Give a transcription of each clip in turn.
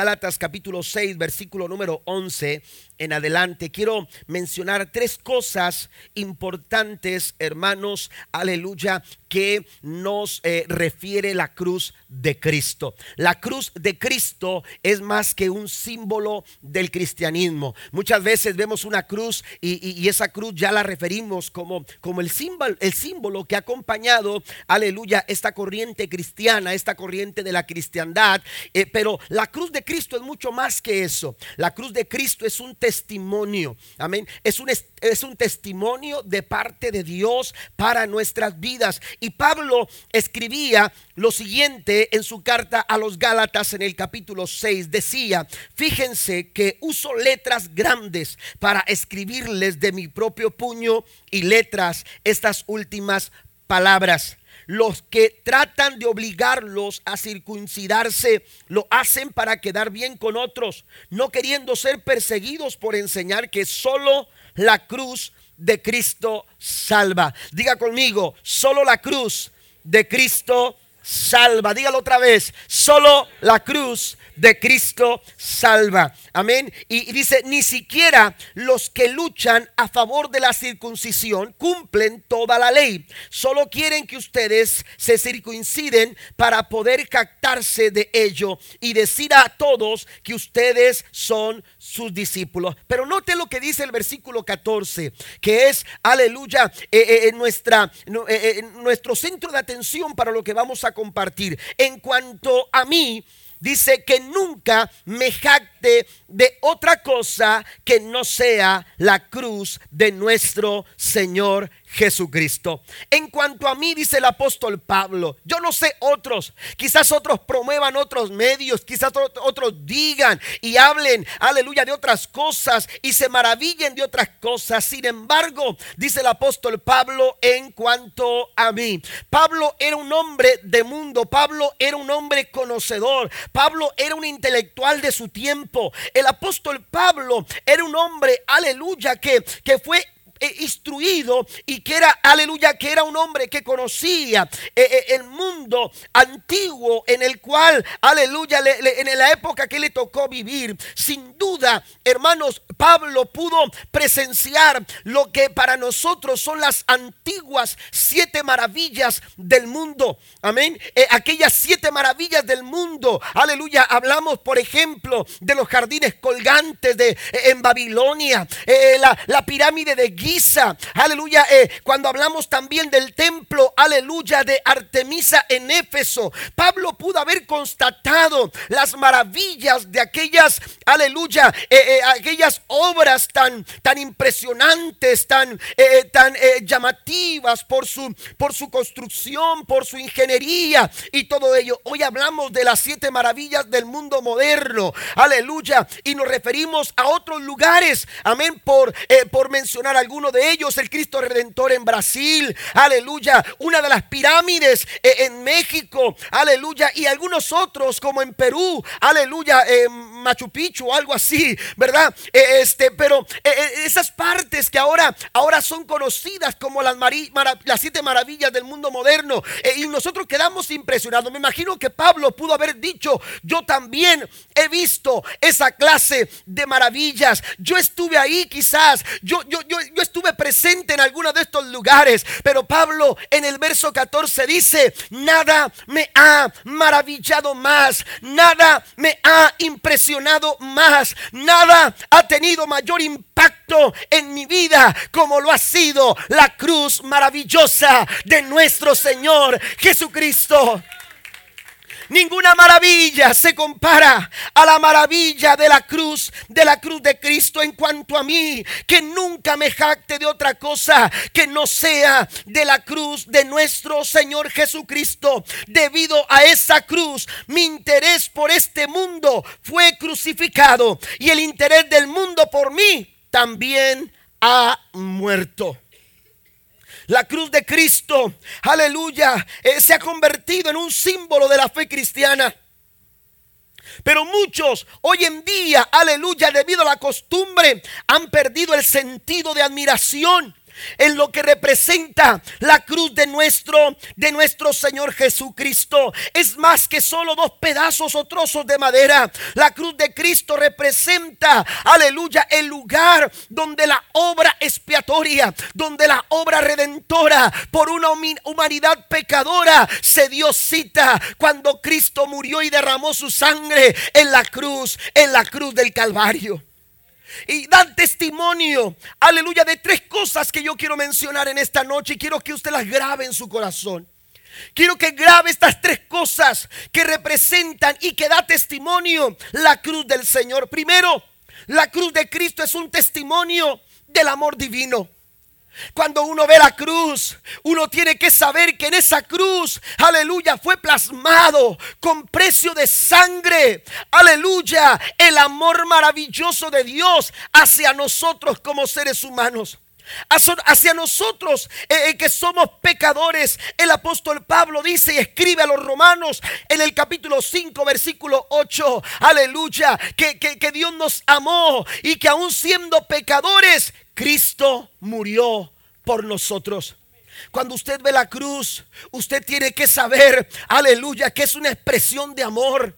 Gálatas capítulo 6, versículo número 11 en adelante, quiero mencionar tres cosas importantes, hermanos, aleluya, que nos eh, refiere la cruz de Cristo. La cruz de Cristo es más que un símbolo del cristianismo. Muchas veces vemos una cruz y, esa cruz ya la referimos como, como el, símbolo, el símbolo que ha acompañado, aleluya, esta corriente cristiana, esta corriente de la cristiandad. Eh, pero la cruz de Cristo es mucho más que eso. La cruz de Cristo es un testimonio. Amén. Es un, es un testimonio de parte de Dios para nuestras vidas. Y Pablo escribía lo siguiente en su carta a los Gálatas en el capítulo 6. Decía, fíjense que uso letras grandes para escribirles de mi propio puño y letras estas últimas palabras. Los que tratan de obligarlos a circuncidarse lo hacen para quedar bien con otros, no queriendo ser perseguidos por enseñar que solo la cruz de Cristo salva. Diga conmigo, solo la cruz de Cristo salva. Dígalo otra vez, solo la cruz de Cristo salva. Amén. Y, dice, ni siquiera los que luchan a favor de la circuncisión cumplen toda la ley. Solo quieren que ustedes se circunciden para poder captarse de ello y decir a todos que ustedes son sus discípulos. Pero note lo que dice el versículo 14, que es, aleluya, eh, eh, nuestra, eh, nuestro centro de atención para lo que vamos a compartir. En cuanto a mí, dice que nunca me jacte de otra cosa que no sea la cruz de nuestro Señor Jesucristo. En cuanto a mí, dice el apóstol Pablo, yo no sé otros, quizás otros promuevan otros medios, quizás otros digan y hablen, aleluya, de otras cosas y se maravillen de otras cosas. Sin embargo, dice el apóstol Pablo, en cuanto a mí, Pablo era un hombre de mundo, Pablo era un hombre conocedor, Pablo era un intelectual de su tiempo. El apóstol Pablo era un hombre, aleluya, que, que fue instruido y que era, aleluya, que era un hombre que conocía eh, eh, el mundo antiguo en el cual, aleluya, en la época que le tocó vivir. Sin duda, hermanos, Pablo pudo presenciar lo que para nosotros son las antiguas siete maravillas del mundo. Amén. aquellas siete maravillas del mundo. Aleluya. Hablamos, por ejemplo, de los jardines colgantes de, en Babilonia, la, la pirámide de aleluya, eh, cuando hablamos también del templo, aleluya, de Artemisa en Éfeso, Pablo pudo haber constatado las maravillas de aquellas, aleluya, eh, eh, aquellas obras tan, tan impresionantes, tan, tan llamativas por su, por su construcción, por su ingeniería y todo ello. Hoy hablamos de las siete maravillas del mundo moderno, aleluya, y nos referimos a otros lugares, amén, por, por mencionar algunos uno de ellos, el Cristo Redentor en Brasil, aleluya, una de las pirámides eh, en México, aleluya, y algunos otros como en Perú, aleluya, en Machu Picchu, algo así, ¿verdad? Eh, este, pero eh, esas partes que ahora, ahora son conocidas como las, las siete maravillas del mundo moderno, y nosotros quedamos impresionados. Me imagino que Pablo pudo haber dicho, yo también he visto esa clase de maravillas, yo estuve ahí quizás, yo, yo, yo, yo estuve presente en alguno de estos lugares, pero Pablo en el verso 14 dice, nada me ha maravillado más, nada me ha impresionado más, nada ha tenido mayor impacto en mi vida como lo ha sido la cruz maravillosa de nuestro Señor Jesucristo. Ninguna maravilla se compara a la maravilla de la cruz, de la cruz de Cristo en cuanto a mí, que nunca me jacte de otra cosa que no sea de la cruz de nuestro Señor Jesucristo. Debido a esa cruz, mi interés por este mundo fue crucificado y el interés del mundo por mí también ha muerto. La cruz de Cristo, aleluya, eh, se ha convertido en un símbolo de la fe cristiana. Pero muchos hoy en día, aleluya, debido a la costumbre, han perdido el sentido de admiración en lo que representa la cruz de nuestro de nuestro Señor Jesucristo. Es más que solo dos pedazos o trozos de madera. La cruz de Cristo representa, aleluya, el lugar donde la obra expiatoria, donde la obra redentora por una humanidad pecadora se dio cita cuando Cristo murió y derramó su sangre en la cruz, en la cruz del Calvario y dan testimonio, aleluya, de tres cosas que yo quiero mencionar en esta noche y quiero que usted las grabe en su corazón. Quiero que grabe estas tres cosas que representan y que da testimonio la cruz del Señor. Primero, la cruz de Cristo es un testimonio del amor divino. Cuando uno ve la cruz, uno tiene que saber que en esa cruz, aleluya, fue plasmado con precio de sangre, aleluya, el amor maravilloso de Dios hacia nosotros como seres humanos. Hacia nosotros eh, eh, que somos pecadores, el apóstol Pablo dice y escribe a los romanos en el capítulo 5, versículo 8, aleluya, que, que Dios nos amó y que aún siendo pecadores, Cristo murió por nosotros. Cuando usted ve la cruz, usted tiene que saber, aleluya, que es una expresión de amor.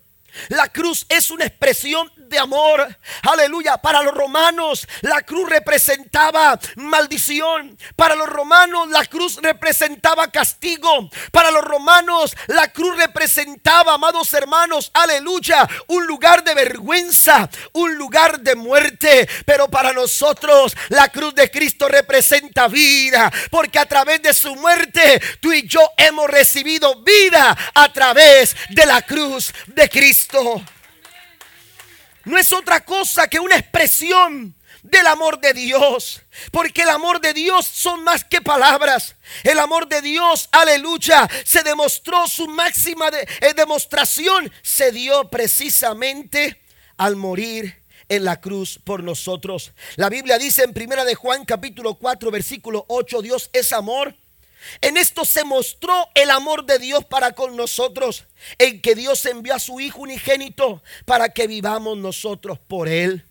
La cruz es una expresión de amor. Aleluya. Para los romanos la cruz representaba maldición. Para los romanos la cruz representaba castigo. Para los romanos la cruz representaba, amados hermanos, aleluya, un lugar de vergüenza, un lugar de muerte. Pero para nosotros la cruz de Cristo representa vida. Porque a través de su muerte tú y yo hemos recibido vida a través de la cruz de Cristo no es otra cosa que una expresión del amor de Dios. Porque el amor de Dios son más que palabras. El amor de Dios, aleluya, se demostró su máxima eh, demostración. Se dio precisamente al morir en la cruz por nosotros. La Biblia dice en primera de Juan capítulo 4 versículo 8, Dios es amor. En esto se mostró el amor de Dios para con nosotros, en que Dios envió a su Hijo unigénito para que vivamos nosotros por Él.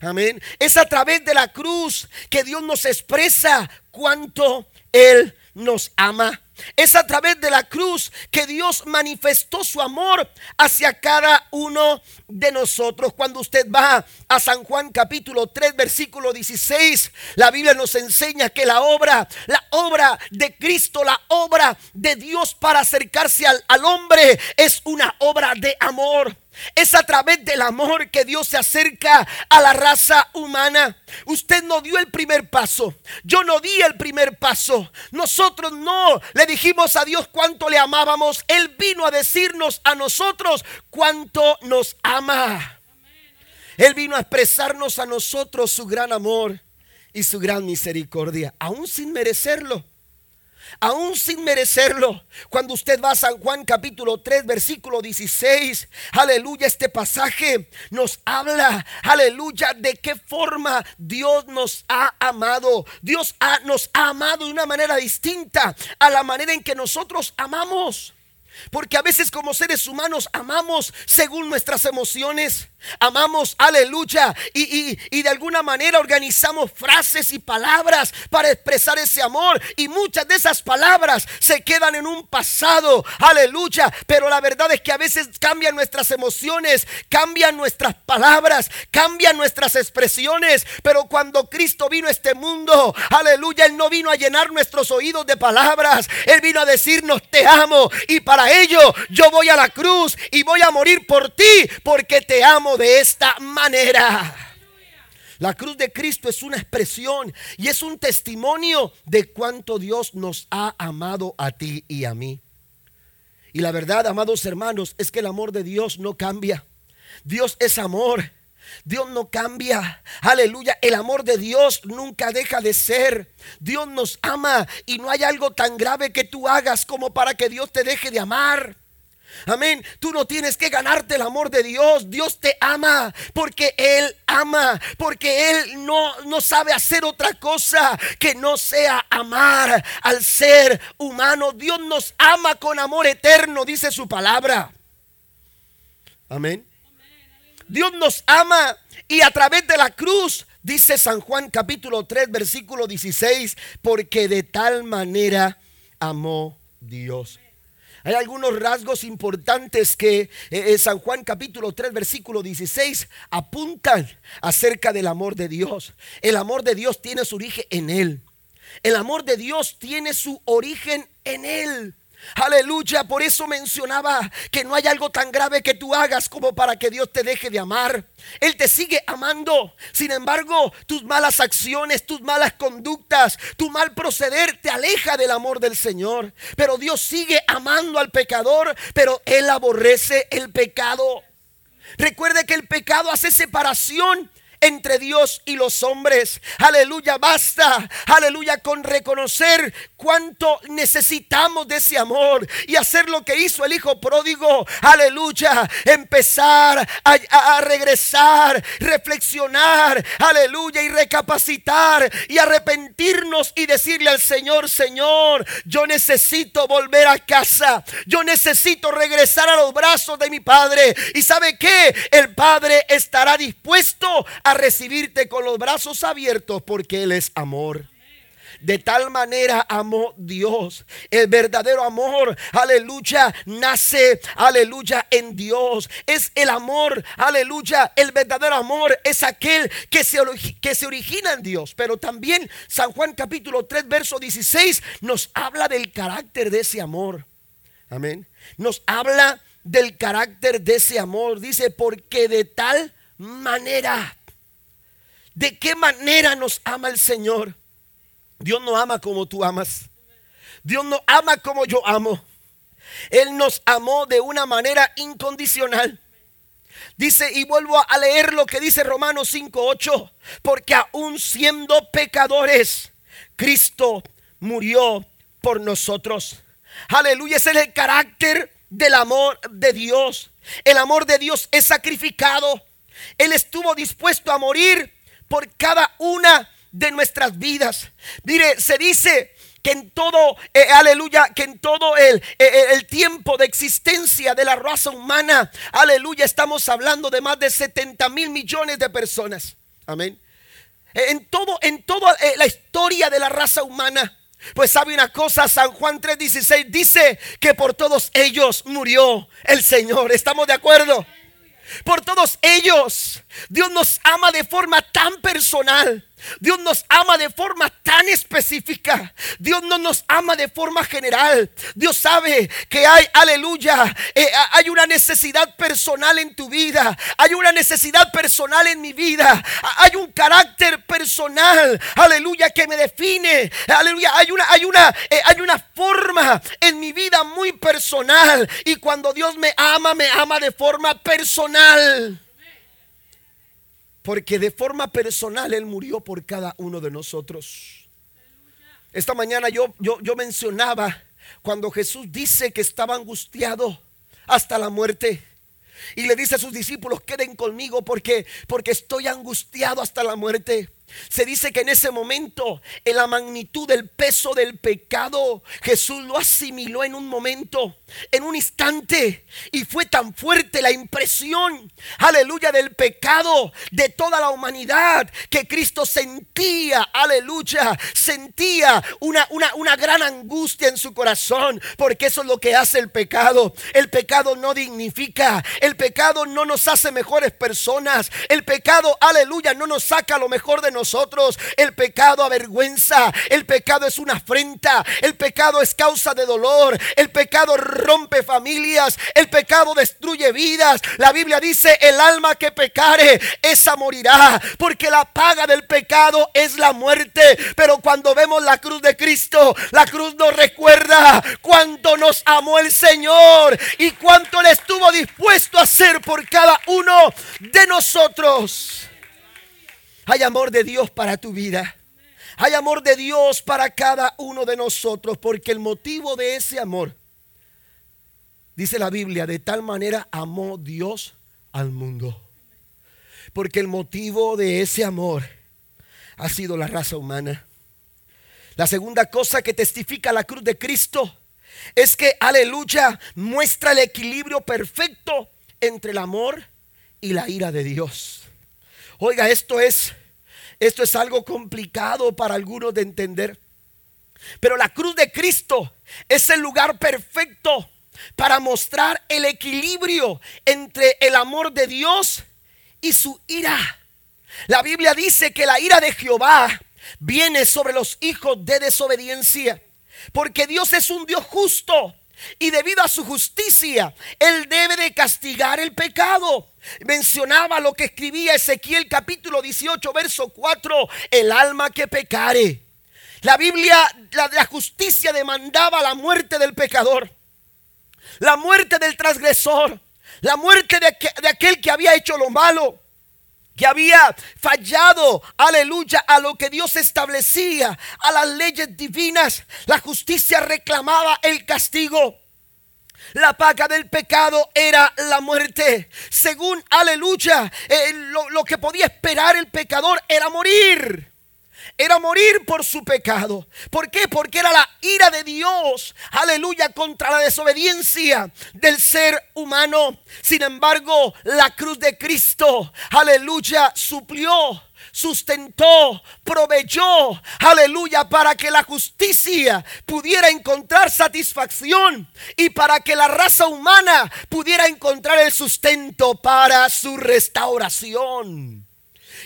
Amén. Es a través de la cruz que Dios nos expresa cuánto Él nos ama. Es a través de la cruz que Dios manifestó su amor hacia cada uno de nosotros. Cuando usted va a San Juan capítulo 3 versículo 16, la Biblia nos enseña que la obra, la obra de Cristo, la obra de Dios para acercarse al, al hombre es una obra de amor. Es a través del amor que Dios se acerca a la raza humana. Usted no dio el primer paso. Yo no di el primer paso. Nosotros no le dijimos a Dios cuánto le amábamos. Él vino a decirnos a nosotros cuánto nos ama. Él vino a expresarnos a nosotros su gran amor y su gran misericordia, aún sin merecerlo aún sin merecerlo. Cuando usted va a San Juan capítulo 3, versículo 16, aleluya, este pasaje nos habla, aleluya, de qué forma Dios nos ha amado. Dios nos ha amado de una manera distinta a la manera en que nosotros amamos. Porque a veces como seres humanos amamos según nuestras emociones. Amamos, aleluya, y, de alguna manera organizamos frases y palabras para expresar ese amor. Y muchas de esas palabras se quedan en un pasado, aleluya. Pero la verdad es que a veces cambian nuestras emociones, cambian nuestras palabras, cambian nuestras expresiones. Pero cuando Cristo vino a este mundo, aleluya, Él no vino a llenar nuestros oídos de palabras. Él vino a decirnos, te amo. Y para ello yo voy a la cruz y voy a morir por ti porque te amo de esta manera. La cruz de Cristo es una expresión y es un testimonio de cuánto Dios nos ha amado a ti y a mí. Y la verdad, amados hermanos, es que el amor de Dios no cambia. Dios es amor. Dios no cambia. Aleluya. El amor de Dios nunca deja de ser. Dios nos ama y no hay algo tan grave que tú hagas como para que Dios te deje de amar. Amén. Tú no tienes que ganarte el amor de Dios. Dios te ama porque Él ama. Porque Él no, no sabe hacer otra cosa que no sea amar al ser humano. Dios nos ama con amor eterno, dice su palabra. Amén. Dios nos ama y a través de la cruz Dice San Juan capítulo 3 versículo 16, porque de tal manera amó Dios. Hay algunos rasgos importantes que eh, eh, San Juan capítulo 3 versículo 16 apuntan acerca del amor de Dios. El amor de Dios tiene su origen en Él. El amor de Dios tiene su origen en Él. Aleluya, por eso mencionaba que no hay algo tan grave que tú hagas como para que Dios te deje de amar. Él te sigue amando. Sin embargo, tus malas acciones, tus malas conductas, tu mal proceder te aleja del amor del Señor. Pero Dios sigue amando al pecador, pero Él aborrece el pecado. Recuerde que el pecado hace separación entre Dios y los hombres. Aleluya, basta. Aleluya, con reconocer cuánto necesitamos de ese amor y hacer lo que hizo el Hijo pródigo. Aleluya, empezar a, regresar, reflexionar. Aleluya, y recapacitar y arrepentirnos y decirle al Señor, Señor, yo necesito volver a casa. Yo necesito regresar a los brazos de mi Padre. Y sabe que el Padre estará dispuesto a recibirte con los brazos abiertos porque Él es amor. De tal manera amó Dios. El verdadero amor, aleluya, nace, aleluya, en Dios. Es el amor, aleluya. El verdadero amor es aquel que se, que se origina en Dios. Pero también San Juan capítulo 3, verso 16 nos habla del carácter de ese amor. Amén. Nos habla del carácter de ese amor. Dice, porque de tal manera ¿De qué manera nos ama el Señor? Dios no ama como tú amas. Dios no ama como yo amo. Él nos amó de una manera incondicional. Dice, y vuelvo a leer lo que dice Romanos 5:8, porque aún siendo pecadores, Cristo murió por nosotros. Aleluya, ese es el carácter del amor de Dios. El amor de Dios es sacrificado. Él estuvo dispuesto a morir por cada una de nuestras vidas. Mire, se dice que en todo, eh, aleluya, que en todo el, eh, eh, el, tiempo de existencia de la raza humana, aleluya, estamos hablando de más de 70 mil millones de personas. Amén. En todo, en toda la historia de la raza humana. Pues sabe una cosa, San Juan 3:16 dice que por todos ellos murió el Señor. ¿Estamos de acuerdo? Por todos ellos. Dios nos ama de forma tan personal Dios nos ama de forma tan específica. Dios no nos ama de forma general. Dios sabe que hay, aleluya, eh, hay una necesidad personal en tu vida. Hay una necesidad personal en mi vida. Hay un carácter personal, aleluya, que me define. Aleluya, hay una, hay una, eh, hay una forma en mi vida muy personal. Y cuando Dios me ama, me ama de forma personal. Porque de forma personal Él murió por cada uno de nosotros. Esta mañana yo, yo, yo mencionaba cuando Jesús dice que estaba angustiado hasta la muerte. Y le dice a sus discípulos, queden conmigo porque, porque estoy angustiado hasta la muerte. Se dice que en ese momento, en la magnitud del peso del pecado, Jesús lo asimiló en un momento, en un instante. Y fue tan fuerte la impresión, aleluya, del pecado de toda la humanidad, que Cristo sentía, aleluya, sentía una, una, una gran angustia en su corazón, porque eso es lo que hace el pecado. El pecado no dignifica, el pecado no nos hace mejores personas, el pecado, aleluya, no nos saca lo mejor de nosotros nosotros. El pecado avergüenza, el pecado es una afrenta, el pecado es causa de dolor, el pecado rompe familias, el pecado destruye vidas. La Biblia dice, el alma que pecare, esa morirá, porque la paga del pecado es la muerte. Pero cuando vemos la cruz de Cristo, la cruz nos recuerda cuánto nos amó el Señor y cuánto le estuvo dispuesto a hacer por cada uno de nosotros. Hay amor de Dios para tu vida. Hay amor de Dios para cada uno de nosotros, porque el motivo de ese amor, dice la Biblia, de tal manera amó Dios al mundo. Porque el motivo de ese amor ha sido la raza humana. La segunda cosa que testifica la cruz de Cristo es que, aleluya, muestra el equilibrio perfecto entre el amor y la ira de Dios. Oiga, esto es, Esto es algo complicado para algunos de entender. Pero la cruz de Cristo es el lugar perfecto para mostrar el equilibrio entre el amor de Dios y su ira. La Biblia dice que la ira de Jehová viene sobre los hijos de desobediencia, porque Dios es un Dios justo y debido a su justicia, Él debe de castigar el pecado. Mencionaba lo que escribía Ezequiel capítulo 18, verso 4, el alma que pecare. La Biblia, la, la justicia demandaba la muerte del pecador, la muerte del transgresor, la muerte de, de aquel que había hecho lo malo que había fallado, aleluya, a lo que Dios establecía, a las leyes divinas. La justicia reclamaba el castigo. La paga del pecado era la muerte. Según, aleluya, eh, lo, lo que podía esperar el pecador era morir era morir por su pecado. ¿Por qué? Porque era la ira de Dios, aleluya, contra la desobediencia del ser humano. Sin embargo, la cruz de Cristo, aleluya, suplió sustentó, proveyó, aleluya, para que la justicia pudiera encontrar satisfacción y para que la raza humana pudiera encontrar el sustento para su restauración.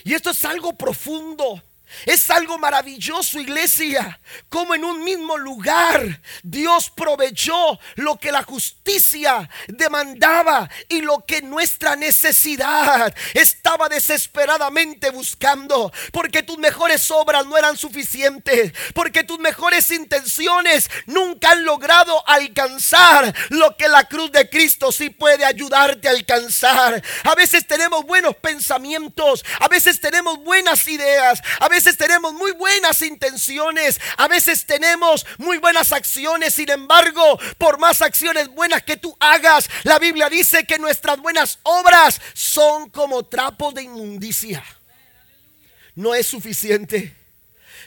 Y esto es algo profundo. Es algo maravilloso, iglesia, como en un mismo lugar Dios proveyó lo que la justicia demandaba y lo que nuestra necesidad estaba desesperadamente buscando, porque tus mejores obras no eran suficientes, porque tus mejores intenciones nunca han logrado alcanzar lo que la cruz de Cristo sí puede ayudarte a alcanzar. A veces tenemos buenos pensamientos, a veces tenemos buenas ideas, a veces tenemos muy buenas intenciones, a veces tenemos muy buenas acciones, sin embargo, por más acciones buenas que tú hagas, la Biblia dice que nuestras buenas obras son como trapos de inmundicia. No es suficiente.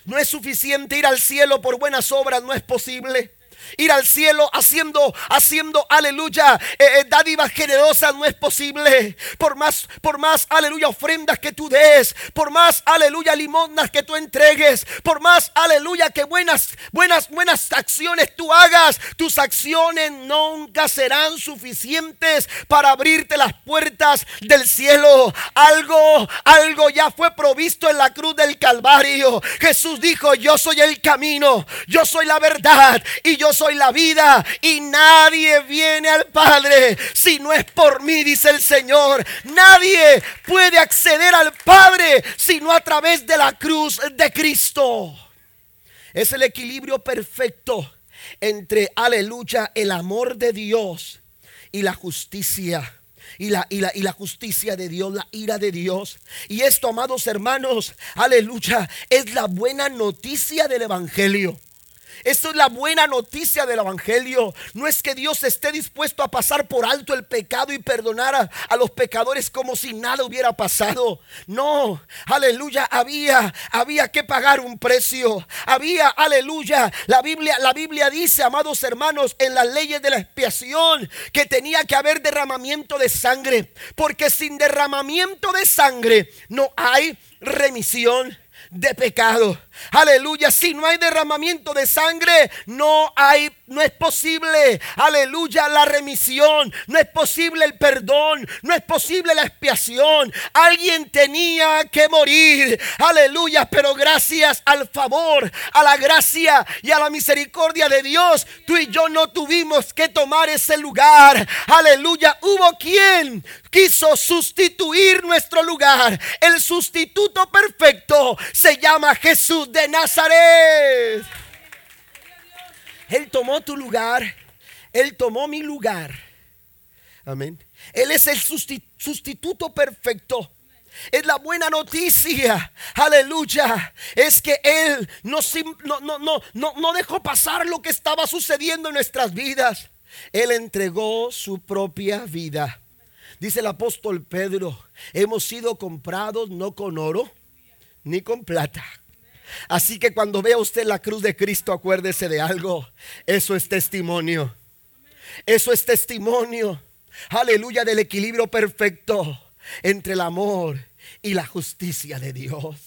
No es suficiente ir al cielo por buenas obras, no es posible ir al cielo haciendo, haciendo, aleluya, eh, eh, dádivas generosas no es posible. Por más, por más, aleluya, ofrendas que tú des, por más, aleluya, limonas que tú entregues, por más, aleluya, que buenas, buenas, buenas acciones tú hagas, tus acciones nunca serán suficientes para abrirte las puertas del cielo. Algo, algo ya fue provisto en la cruz del Calvario. Jesús dijo, yo soy el camino, yo soy la verdad y yo soy la vida y nadie viene al Padre si no es por mí, dice el Señor. Nadie puede acceder al Padre si no a través de la cruz de Cristo. Es el equilibrio perfecto entre, aleluya, el amor de Dios y la justicia. Y la, y, la, y la, justicia de Dios, la ira de Dios. Y esto, amados hermanos, aleluya, es la buena noticia del Evangelio. Esto es la buena noticia del Evangelio. No es que Dios esté dispuesto a pasar por alto el pecado y perdonar a, los pecadores como si nada hubiera pasado. No, aleluya, había, había que pagar un precio. Había, aleluya, la Biblia, la Biblia dice, amados hermanos, en las leyes de la expiación, que tenía que haber derramamiento de sangre. Porque sin derramamiento de sangre no hay remisión de pecado. Aleluya, si no hay derramamiento de sangre, no hay no es posible, aleluya, la remisión, no es posible el perdón, no es posible la expiación. Alguien tenía que morir, aleluya, pero gracias al favor, a la gracia y a la misericordia de Dios, tú y yo no tuvimos que tomar ese lugar. Aleluya, hubo quien quiso sustituir nuestro lugar. El sustituto perfecto se llama Jesús de Nazaret. Él tomó tu lugar. Él tomó mi lugar. Amén. Él es el sustituto perfecto. Es la buena noticia. Aleluya. Es que Él no, no, dejó pasar lo que estaba sucediendo en nuestras vidas. Él entregó su propia vida. Dice el apóstol Pedro, hemos sido comprados no con oro ni con plata Así que cuando vea usted la cruz de Cristo, acuérdese de algo. Eso es testimonio. Eso es testimonio. Aleluya del equilibrio perfecto entre el amor y la justicia de Dios.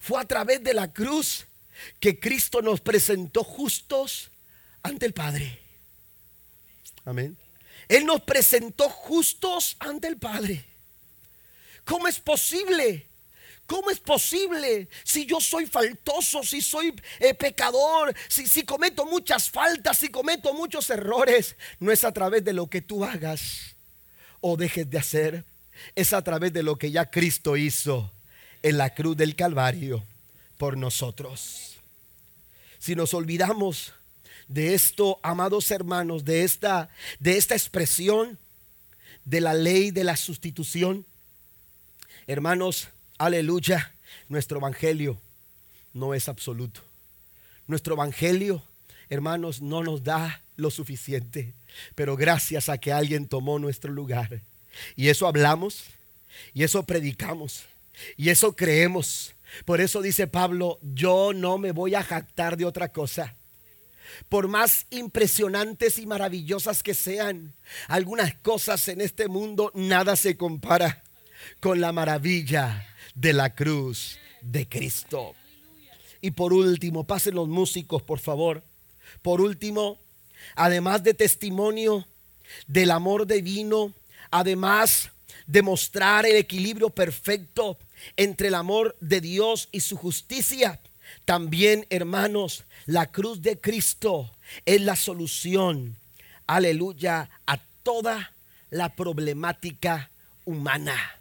Fue a través de la cruz que Cristo nos presentó justos ante el Padre. Amén. Él nos presentó justos ante el Padre. ¿Cómo es posible? ¿Cómo es posible si yo soy faltoso, si soy eh, pecador, si, si cometo muchas faltas, si cometo muchos errores? No es a través de lo que tú hagas o dejes de hacer, es a través de lo que ya Cristo hizo en la cruz del Calvario por nosotros. Si nos olvidamos de esto, amados hermanos, de esta, de esta expresión de la ley de la sustitución, hermanos, aleluya, nuestro evangelio no es absoluto. Nuestro evangelio, hermanos, no nos da lo suficiente, pero gracias a que alguien tomó nuestro lugar. Y eso hablamos, y eso predicamos, y eso creemos. Por eso dice Pablo, yo no me voy a jactar de otra cosa. Por más impresionantes y maravillosas que sean algunas cosas en este mundo, nada se compara con la maravilla de la cruz de Cristo. Y por último, pasen los músicos, por favor. Por último, además de testimonio del amor divino, además de mostrar el equilibrio perfecto entre el amor de Dios y su justicia, también, hermanos, la cruz de Cristo es la solución, aleluya, a toda la problemática humana.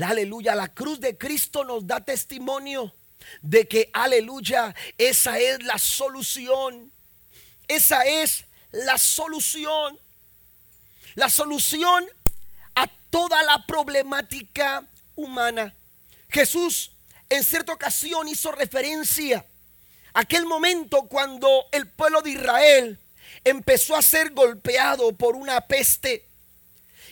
Aleluya, la cruz de Cristo nos da testimonio de que, aleluya, esa es la solución. Esa es la solución. La solución a toda la problemática humana. Jesús en cierta ocasión hizo referencia a aquel momento cuando el pueblo de Israel empezó a ser golpeado por una peste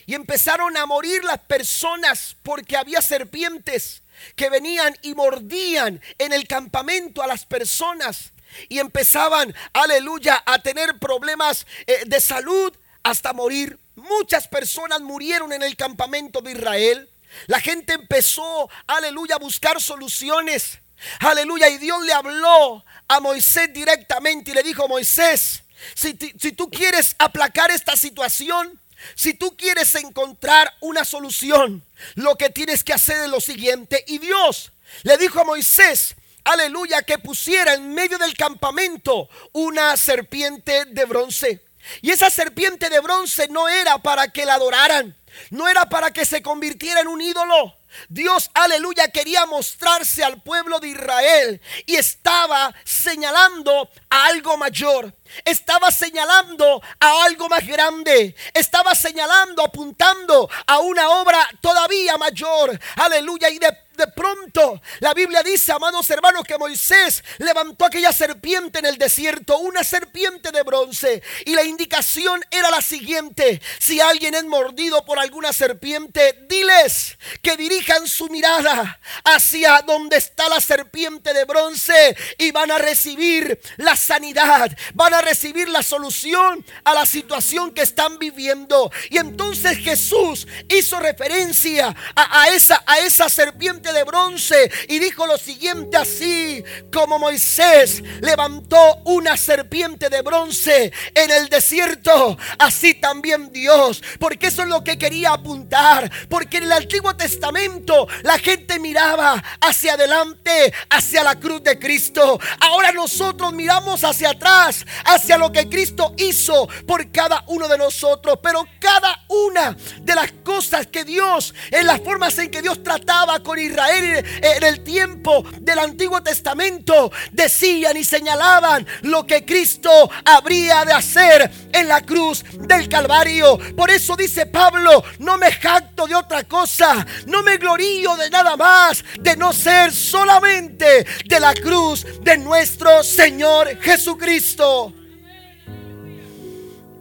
y empezaron a morir las personas porque había serpientes que venían y mordían en el campamento a las personas y empezaban, aleluya, a tener problemas eh, de salud hasta morir. Muchas personas murieron en el campamento de Israel. La gente empezó, aleluya, a buscar soluciones. Aleluya, y Dios le habló a Moisés directamente y le dijo, Moisés, si, si tú quieres aplacar esta situación, si tú quieres encontrar una solución, lo que tienes que hacer es lo siguiente. Y Dios le dijo a Moisés, aleluya, que pusiera en medio del campamento una serpiente de bronce. Y esa serpiente de bronce no era para que la adoraran, no era para que se convirtiera en un ídolo. Dios, aleluya, quería mostrarse al pueblo de Israel y estaba señalando a algo mayor. Estaba señalando a algo más grande. Estaba señalando, apuntando a una obra todavía mayor. Aleluya. Y de de pronto, la Biblia dice, amados hermanos, que Moisés levantó aquella serpiente en el desierto, una serpiente de bronce. Y la indicación era la siguiente, si alguien es mordido por alguna serpiente, diles que dirijan su mirada hacia donde está la serpiente de bronce y van a recibir la sanidad, van a recibir la solución a la situación que están viviendo. Y entonces Jesús hizo referencia a, esa, a esa serpiente de bronce y dijo lo siguiente así, como Moisés levantó una serpiente de bronce en el desierto, así también Dios, porque eso es lo que quería apuntar, porque en el Antiguo Testamento la gente miraba hacia adelante, hacia la cruz de Cristo. Ahora nosotros miramos hacia atrás, hacia lo que Cristo hizo por cada uno de nosotros, pero cada una de las cosas que Dios, en las formas en que Dios trataba con Israel, en el tiempo del Antiguo Testamento decían y señalaban lo que Cristo habría de hacer en la cruz del Calvario. Por eso dice Pablo, no me jacto de otra cosa, no me glorío de nada más, de no ser solamente de la cruz de nuestro Señor Jesucristo.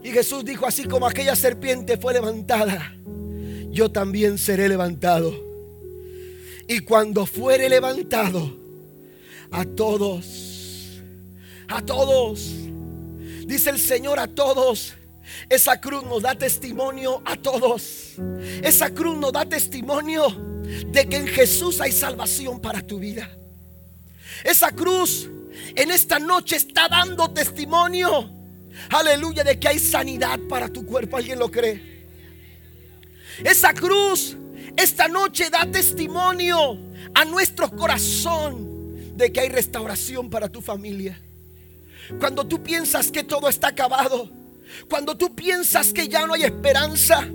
Y Jesús dijo, así como aquella serpiente fue levantada, yo también seré levantado. Y cuando fuere levantado, a todos, a todos, dice el Señor a todos, esa cruz nos da testimonio a todos. Esa cruz nos da testimonio de que en Jesús hay salvación para tu vida. Esa cruz en esta noche está dando testimonio. Aleluya de que hay sanidad para tu cuerpo. ¿Alguien lo cree? Esa cruz esta noche da testimonio a nuestro corazón de que hay restauración para tu familia. Cuando tú piensas que todo está acabado, cuando tú piensas que ya no hay esperanza,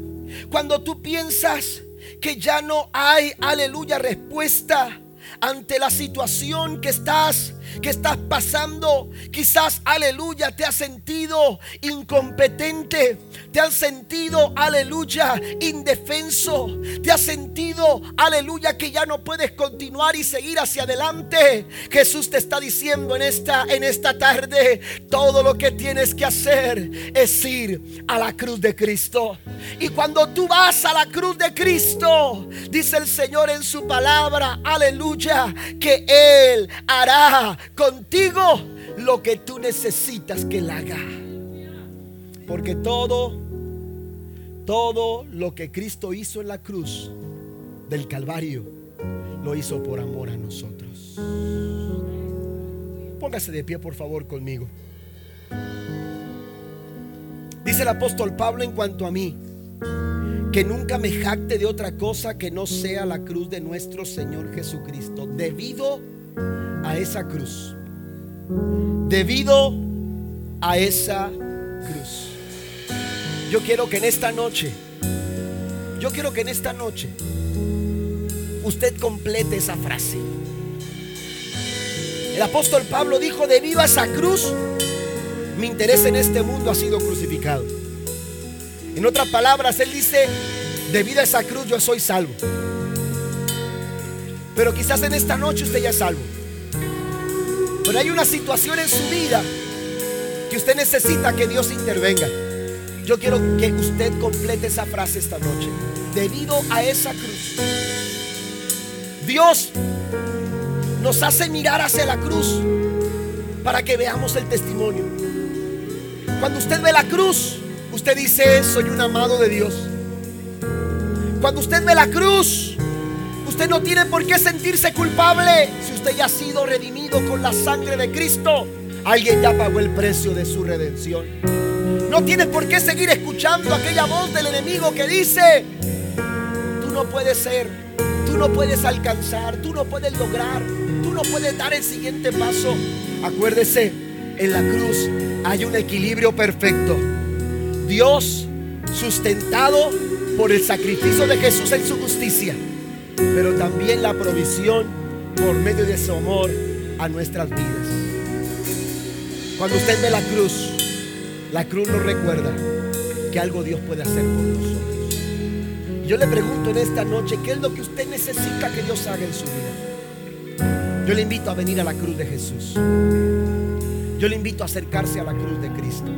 cuando tú piensas que ya no hay, aleluya, respuesta ante la situación que estás que estás pasando. Quizás, aleluya, te has sentido incompetente. Te has sentido, aleluya, indefenso. Te has sentido, aleluya, que ya no puedes continuar y seguir hacia adelante. Jesús te está diciendo en esta, en esta tarde, todo lo que tienes que hacer es ir a la cruz de Cristo. Y cuando tú vas a la cruz de Cristo, dice el Señor en su palabra, aleluya, que Él hará contigo lo que tú necesitas que Él haga. Porque todo, todo lo que Cristo hizo en la cruz del Calvario, lo hizo por amor a nosotros. Póngase de pie, por favor, conmigo. Dice el apóstol Pablo en cuanto a mí, que nunca me jacte de otra cosa que no sea la cruz de nuestro Señor Jesucristo, debido a esa cruz. Debido a esa cruz. Yo quiero que en esta noche, yo quiero que en esta noche usted complete esa frase. El apóstol Pablo dijo, debido a esa cruz, mi interés en este mundo ha sido crucificado. En otras palabras, él dice, debido a esa cruz yo soy salvo. Pero quizás en esta noche usted ya es salvo. Pero hay una situación en su vida que usted necesita que Dios intervenga. Yo quiero que usted complete esa frase esta noche. Debido a esa cruz, Dios nos hace mirar hacia la cruz para que veamos el testimonio. Cuando usted ve la cruz, usted dice, soy un amado de Dios. Cuando usted ve la cruz, usted no tiene por qué sentirse culpable si usted ya ha sido redimido con la sangre de Cristo. Alguien ya pagó el precio de su redención. No tienes por qué seguir escuchando aquella voz del enemigo que dice, tú no puedes ser, tú no puedes alcanzar, tú no puedes lograr, tú no puedes dar el siguiente paso. Acuérdese, en la cruz hay un equilibrio perfecto. Dios sustentado por el sacrificio de Jesús en su justicia, pero también la provisión por medio de su amor a nuestras vidas. Cuando usted ve la cruz, la cruz nos recuerda que algo Dios puede hacer por nosotros. Yo le pregunto en esta noche, ¿qué es lo que usted necesita que Dios haga en su vida? Yo le invito a venir a la cruz de Jesús. Yo le invito a acercarse a la cruz de Cristo.